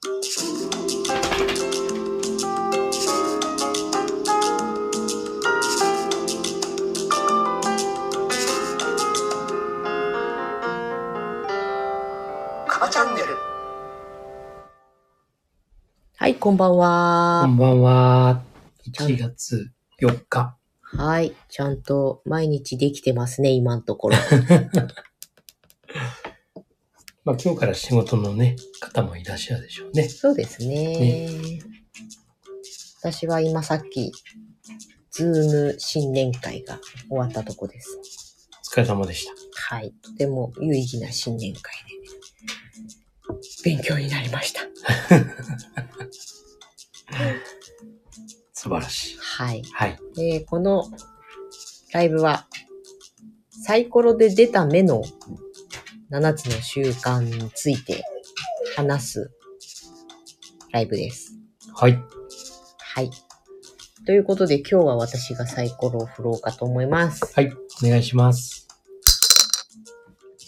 カバチャンネルはい、こんばんこは。んばんは。1月4日。はい、ちゃんと毎日できてますね、今のところ。まあ今日から仕事のね、方もいらっしゃるでしょうね。そうですね。私は今さっき、ズーム新年会が終わったとこです。お疲れ様でした。はい、とても有意義な新年会で、勉強になりました。素晴らしい。はい。はい。で、このライブは、サイコロで出た目の7つの習慣について話すライブです。はい。はい。ということで今日は私がサイコロを振ろうかと思います。はい。お願いします。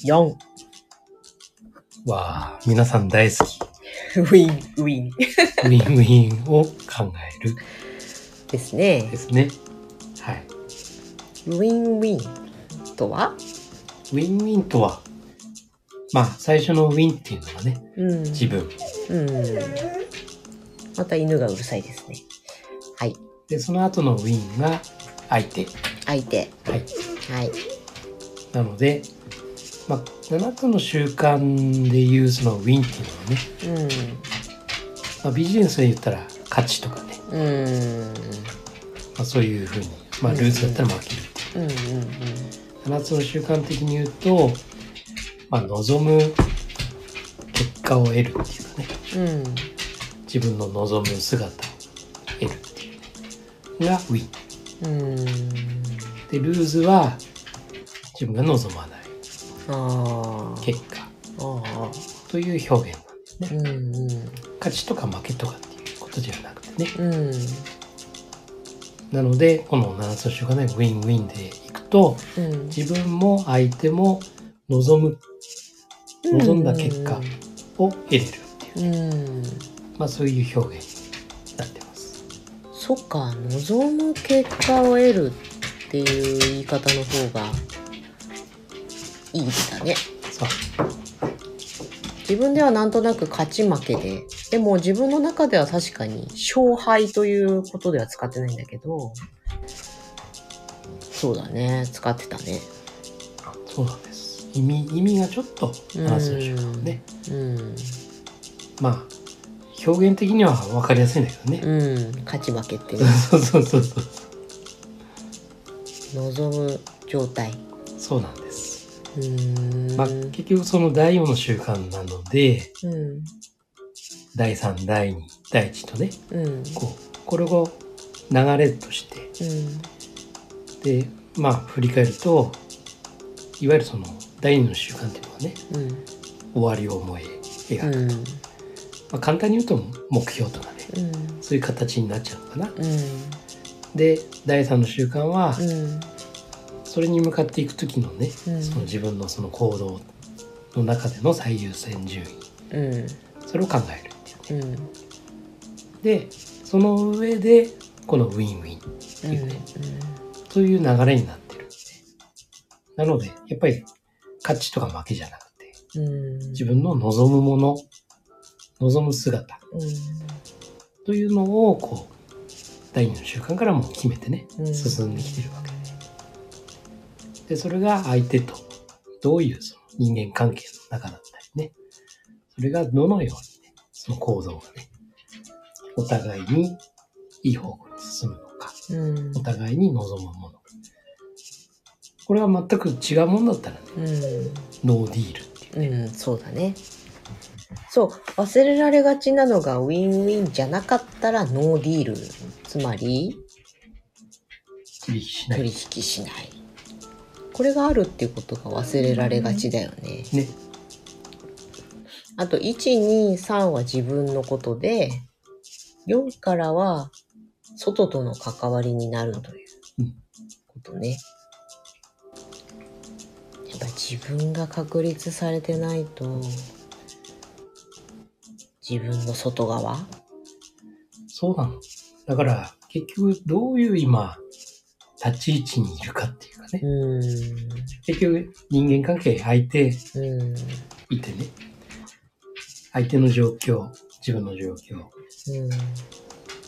4。わあ、皆さん大好き。ウィン、ウィン。ウィンウィンを考えるですねで。すね。はい。ウィンウィンとは？ウィンウィンとは、まあ最初のウィンっていうのがね、うん。自分。うん。また犬がうるさいですね。はい。で、その後のウィンが相手。相手。はい。はい。なので、まあ7つの習慣でいうそのウィンっていうのはね、まあ、ビジネスで言ったら勝ちとかね、うん。うん。まあ、そういうふうに、まあ、ルーツだったら負けるってうんうんいう7つの習慣的に言うと、まあ、望む結果を得るっていうかねうん。うん。自分の望む姿を得るっていうのがウィンうん。でルーズは自分が望まない。結果。という表現なんですねうん勝ちとか負けとかっていうことではなくてねうん。うん。なのでこの7つの習慣でウィンウィンでいくとうん。自分も相手も望む望んだ結果を得れるっていう、うん。まあ、そういう表現になってます。そっか、望む結果を得るっていう言い方の方がいいだね。そう自分ではなんとなく勝ち負けで、でも自分の中では確かに勝敗ということでは使ってないんだけど、そうだね、使ってたね。そうなんです意味意味がちょっと7つの習慣をねうん。まあ表現的には分かりやすいんだけどね、うん。勝ち負けってね、そうそうそうそう望む状態。そうなんです。うーん。まあ、結局その第4の習慣なのでうん。第3第2第1とねうん。こうこれを流れとしてうん。でまあ振り返るといわゆるその第2の習慣っていうのはねうん。終わりを思い描く、うん。まあ、簡単に言うと目標とかねうん。そういう形になっちゃうのかな。うん。で第3の習慣はうん。それに向かっていく時のね、うんその自分のその行動の中での最優先順位うん。それを考えるっていうね。うん。でその上でこのウィンウィンっていうね、そういう流れになってるんでなのでやっぱり勝ちとか負けじゃなくてうん。自分の望むもの望む姿というのをこう第二の習慣からも決めてねうん。進んできてるわけでそれが相手とどういうその人間関係の中だったりねそれがどのようにねその行動がねお互いにいい方向に進むのかうん。お互いに望むものこれは全く違うものだったらねうん。ノーディールっていううん、そうだね。そう、忘れられがちなのがウィンウィンじゃなかったらノーディール。つまり、取引しない。これがあるっていうことが忘れられがちだよね。ねあと、1、2、3は自分のことで、4からは外との関わりになるといううんことね。やっぱ自分が確立されてないと、自分の外側？そうなの。だから、結局、どういう今、立ち位置にいるかっていうかね。うん。結局、人間関係、相手うん。いてね。相手の状況、自分の状況。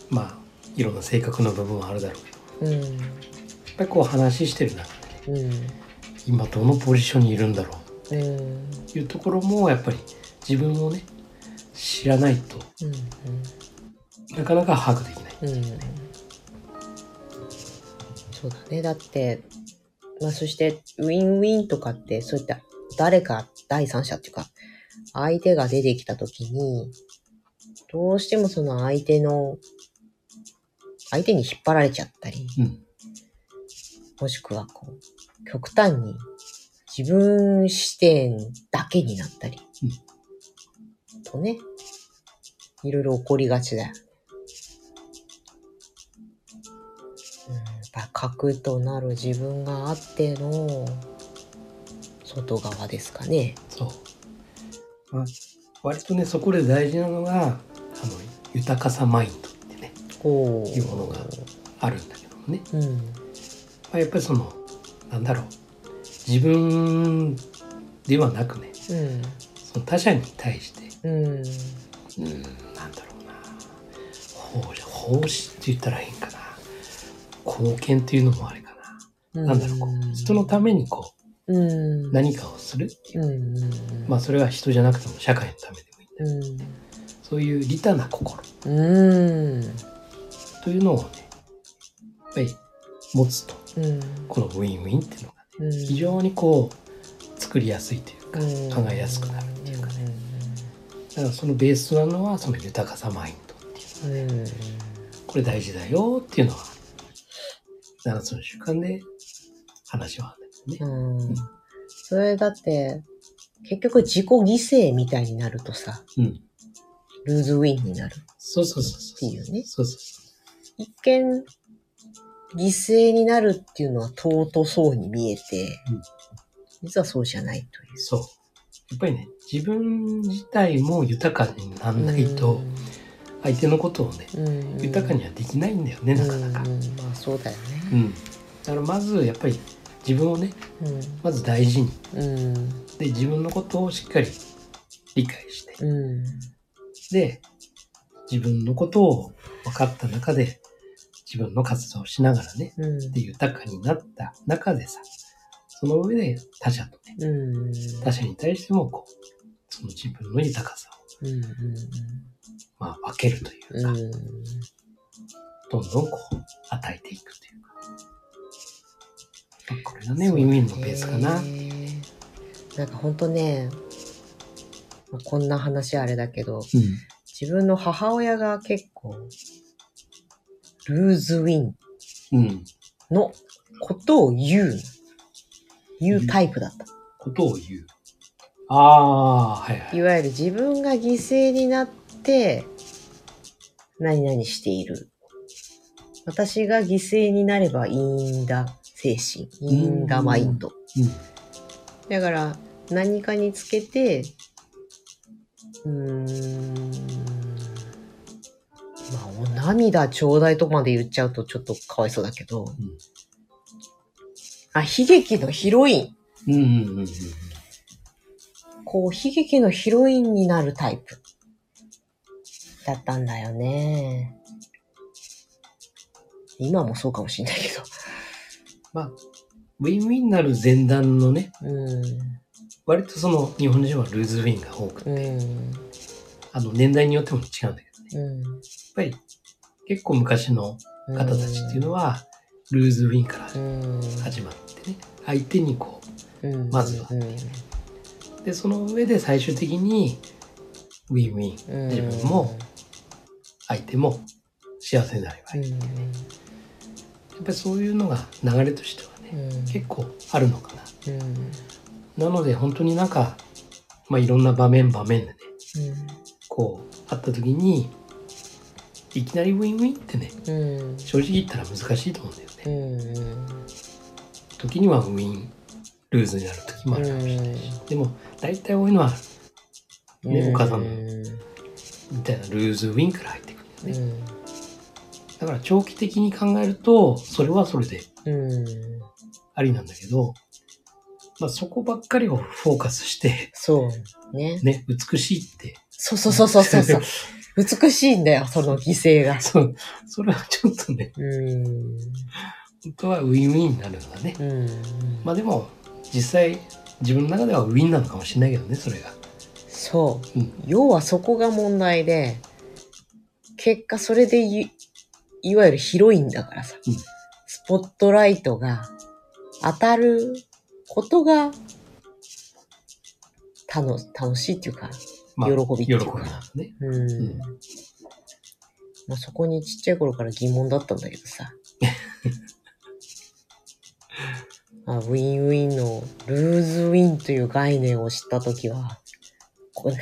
まあ、いろんな性格の部分はあるだろうけど。うん。やっぱりこう話してる中でね、うん。今どのポジションにいるんだろうん。うというところも、やっぱり自分をね、知らないとなかなか把握できない。うん。そうだね。だって、まあそして、ウィンウィンとかって、そういった誰か第三者っていうか、相手が出てきたときに、どうしてもその相手の、相手に引っ張られちゃったり、うん。もしくはこう、極端に自分視点だけになったり、とね、いろいろ起こりがちだよね。うん、やっぱ核となる自分があっての外側ですかね。そう。まあ、割とね、そこで大事なのが、あの、豊かさマインドってね、おいうものがあるんだけどもね。うん。まあ、やっぱりその、なんだろう。自分ではなくね、その他者に対して、うん。うん。うん、なんだろうな。奉仕、奉仕って言ったら変かな。貢献っていうのもあれかな。なんだろう、こう人のためにこうん。う、何かをするっていう。うん。うん。まあ、それは人じゃなくても社会のためでもいいんだ。うん。そういう利他な心うん。というのをね、やっぱり持つと、うん。このウィンウィンっていうのがね、うん。非常にこう、作りやすいというか、うん考えやすくなるっていうかね。だからそのベースとなるのは、その豊かさマインドっていう。うん。うん。これ大事だよっていうのは、7つの習慣で話はあるんだよね。うん。それだって、結局自己犠牲みたいになるとさ、うん。ルーズウィンになる。そうそうそうそう。っていうねそうそうそ一見、犠牲になるっていうのは尊そうに見えて、うん実はそうじゃないというう。。そう。やっぱりね、自分自体も豊かにならないと、相手のことをね、うん、豊かにはできないんだよね、なかなか。うんうんまあそうだよね。うん。だからまず、やっぱり自分をね、まず大事に。うん。で、自分のことをしっかり理解して。うん。うん。で、自分のことを分かった中で、自分の活動をしながらね、うん。で、豊かになった中でさ、その上で他者とね、うん。他者に対してもこう、その自分の豊かさを、うん。まあ、分けるというか、うん。どんどんこう、与えていくというか。まあこれがね、ウィンウィンのベースかな。なんかほんとね、まあこんな話あれだけど、うん。自分の母親が結構、ルーズウィンうん。のことを言うの。言うタイプだった。ことを言う。ああ、はいはいい。わゆる自分が犠牲になって、何々している。私が犠牲になればいいんだ精神。いいんだマインド。だから、何かにつけて、うーん、まあ、お涙ちょうだいとまで言っちゃうとちょっとかわいそうだけど、あ、悲劇のヒロイン。うん。うん。うん。うん。うん。こう、悲劇のヒロインになるタイプ。だったんだよね。今もそうかもしんないけまあ、ウィンウィンなる前段のね、ど。うん。割とその日本人はルーズウィンが多くて、うん。あの年代によっても違うんだけどね。うん。ぱり結構昔の方たちっていうのは、ルーズウィンから。始まってね、相手にこう。まずは。で、その上で最終的に、ウィンウィン、自分も、相手も幸せになればいい。うん。やっぱりそういうのが流れとしてはね、結構あるのかな。なので本当になんか、まあいろんな場面場面でね、こう、あった時に、いきなりウィンウィンってね、うん。正直言ったら難しいと思うんだようね。ん。時にはウィン、ルーズになる時もあるかもしれないし。でも、大体多いのは、ね、お母さんのみたいなルーズウィンから入ってくるんだよね。うん。だから長期的に考えると、それはそれでうん。ありなんだけど、まあそこばっかりをフォーカスして、そう。ね。ね、美しいって。そうそうそうそうそうそう。美しいんだよ、その犠牲が。そう、それはちょっとね、うん。本当はウィンウィンになるのだね。うん。まあでも、実際、自分の中ではウィンなのかもしれないけどね、それが。そう。うん。要はそこが問題で、結果それでい、いわゆるヒロインだからさ、うんスポットライトが当たることが楽楽しいっていうか、まあ、喜びっていうか喜びなのね。うん。んまあ、そこにちっちゃい頃から疑問だったんだけどさ。まあ、ウィンウィンのルーズウィンという概念を知ったときは、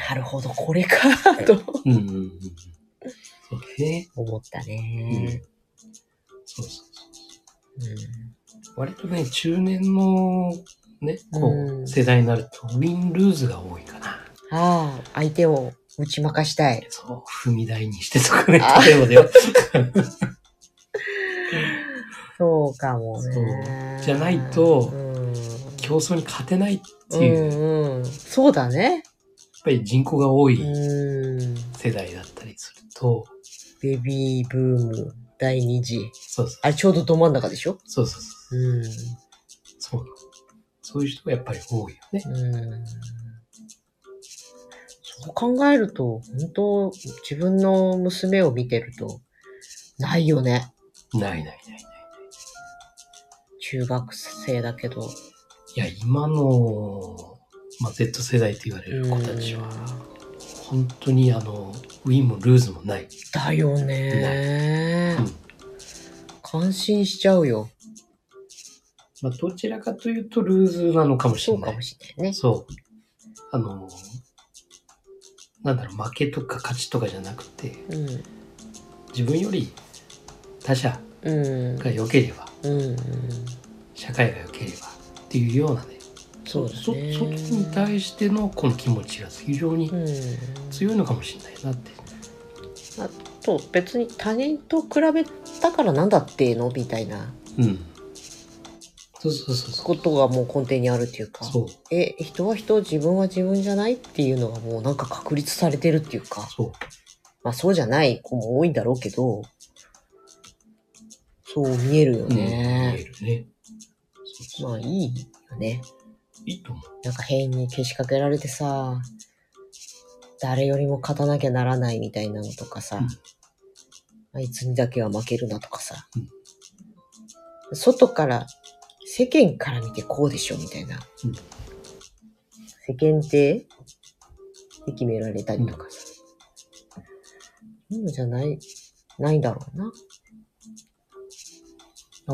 なるほど、これか、とうんうんうんうん。そうね。思ったうんね。。そうそうそう。うん割とね、中年のね、こうんう、世代になると、ウィンルーズが多いかな。ああ、相手を打ち負かしたい。そう、踏み台にしてとかね、あ例えばだよ。そうかもね。そうじゃないとうん、競争に勝てないってういう、やっんうん。そうだね。ぱり人口が多いうん。世代だったりすると、ベビーブーム第二次。そうそうあれちょうどど真ん中でしょ？そうそうそう。うん。そうそういう人がやっぱり多いよね。うん。そう考えると、本当自分の娘を見てると、ないよね。ないないないない。中学生だけど。いや、今の、まあ、Z 世代と言われる子たちは、本当にあの、ウィンもルーズもない。だよねうん。感心しちゃうよ。まあ、どちらかというとルーズなのかもしれない。そうかもしれないね。そう。あの、なんだろう、負けとか勝ちとかじゃなくて、うん。自分より他者うん。が良ければ、うん。社会が良ければっていうようなね、そうだね。そ外に対してのこの気持ちが非常にうん。強いのかもしれないなって。あと、別に他人と比べたからなんだっていうの？みたいなうん。そうそうそうそことがもう根底にあるっていうかう。。そう。え、人は人、自分は自分じゃないっていうのがもうなんか確立されてるっていうか、そう。まあそうじゃない子も多いんだろうけど、そう見えるようん、見えね。るね。まあいいよね。いいと思う。なんか変にけしかけられてさ、誰よりも勝たなきゃならないみたいなのとかさ、うんあいつにだけは負けるなとかさ、外から、世間から見てこうでしょみたいな。うん世間体で決められたりとかさ。そういうのじゃない、ないんだろうな。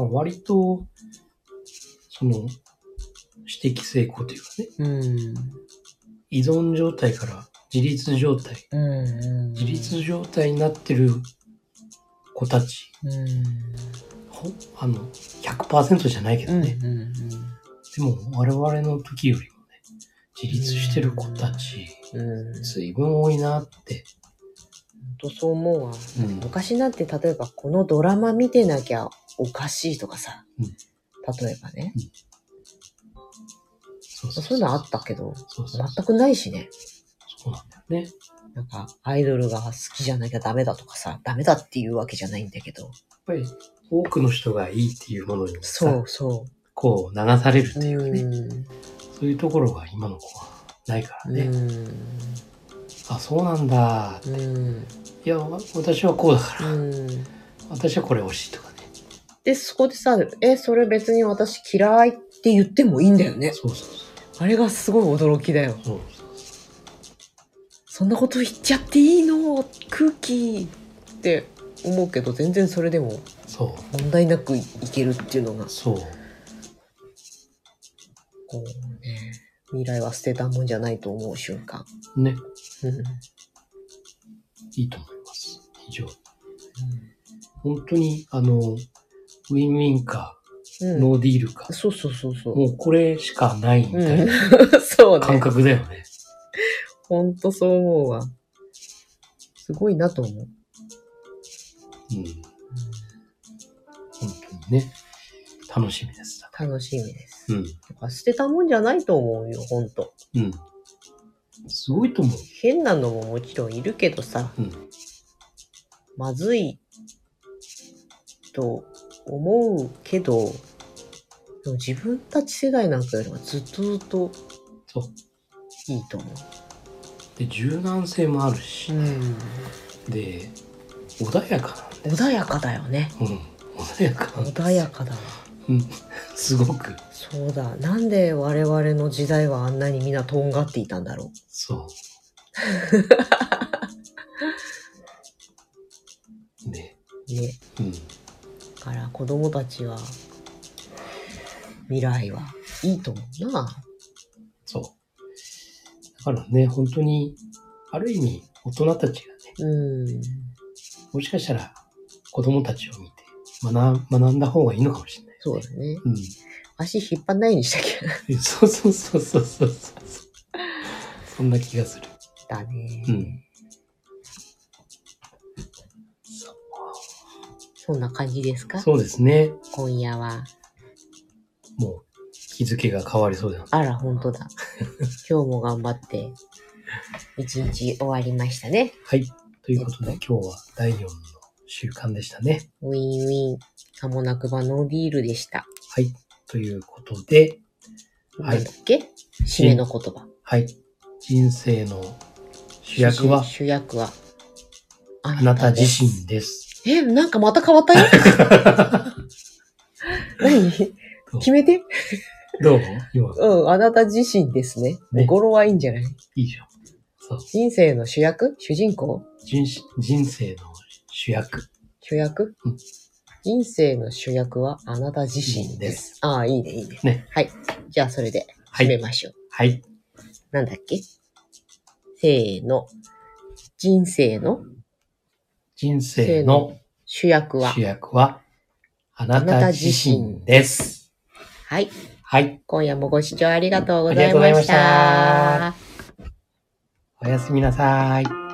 割と、その、私的成功というかね、うん。依存状態から自立状態。自立状態になってる子たち、うん。ほあの、100%じゃないけどうん。ね。うんうん。でも我々の時よりもね、自立してる子たち、うん。随分多いなって。本当そう思うわ。うん昔なんて例えばこのドラマ見てなきゃおかしいとかさ、うん例えばね、そうそうそういうのあったけど、そうそう全くないしね。そうなんだよね。なんか、アイドルが好きじゃなきゃダメだとかさ、ダメだっていうわけじゃないんだけど。やっぱり多くの人がいいっていうものにそうそこう流されるっう。ていうかね、うん。そういうところが今の子はないからね。うん。あ、そうなんだ。うん。いや、わ私はこうだから、うん。私はこれ欲しいとかね。で、そこでさ、え、それ別に私嫌いって言ってもいいんだよね。そうそうあれがすごい驚きだよ。そう。そうそんなこと言っちゃっていいの？空気って思うけど、全然それでもそう。問題なくいけるっていうのが、そう。こうね、未来は捨てたもんじゃないと思う瞬間。ね。うん。いいと思います。非常に。本当に、あの、ウィンウィンか、うん。ノーディールか、そうそうそうそう。もうこれしかないみたいなうん。そう感ね。覚だよね。ほんとそう思うわ。すごいなと思う。うん。ね、楽しみです。楽しみです。うん。捨てたもんじゃないと思うよ、ほんと。うん。すごいと思う。変なのももちろんいるけどさ、うん。まずいと思うけど、でも自分たち世代なんかよりはずっとずっと。いいと思で、柔軟性もあるしう。、ん。で、穏やかなんで。穏やかだよね。うん。穏やか穏やかだわ。うん。すごく。そうだ。なんで我々の時代はあんなにみんなとんがっていたんだろそう。ね。う。ね。うん。だから子供たちは、未来はいいと思うな。そう。だからね、本当に、ある意味、大人たちがね、うん。もしかしたら子供たちを見て学学んだ方がいいのかもしれない。そうだね。うん。足引っ張んないようにしたっけそうそうそうそうそうそう。そんな気がする。だね。うん。そそんな感じですか？そうですね。今夜は。もう日付が変わりそうだな。あら、本当だ。今日も頑張って、一日終わりましたね。はい。ということで今日は第4の習慣でしたね。ウィンウィン、さもなくばノーディールでした。はい。ということで、はいなんだっけ？締めの言葉。はい。人生の主役は？主役は、ああなた自身です。え、なんかまた変わったよ？何？決めて？どう？今、うん、あなた自身ですね。ね語呂はいいんじゃない？いいじゃん。そう。人生の主役？主人公？人人生の主役主役、うん人生の主役はあなた自身でですす。ああ、いいね、いいね。ね。はい。じゃあ、それではい。締めましょう。はい。なんだっけ？せーの。人生の？人生の主役は？主。役はあなた自身です。はい。はい。今夜もご視聴ありがとうございましありがとうございまたし。おやすみなさい。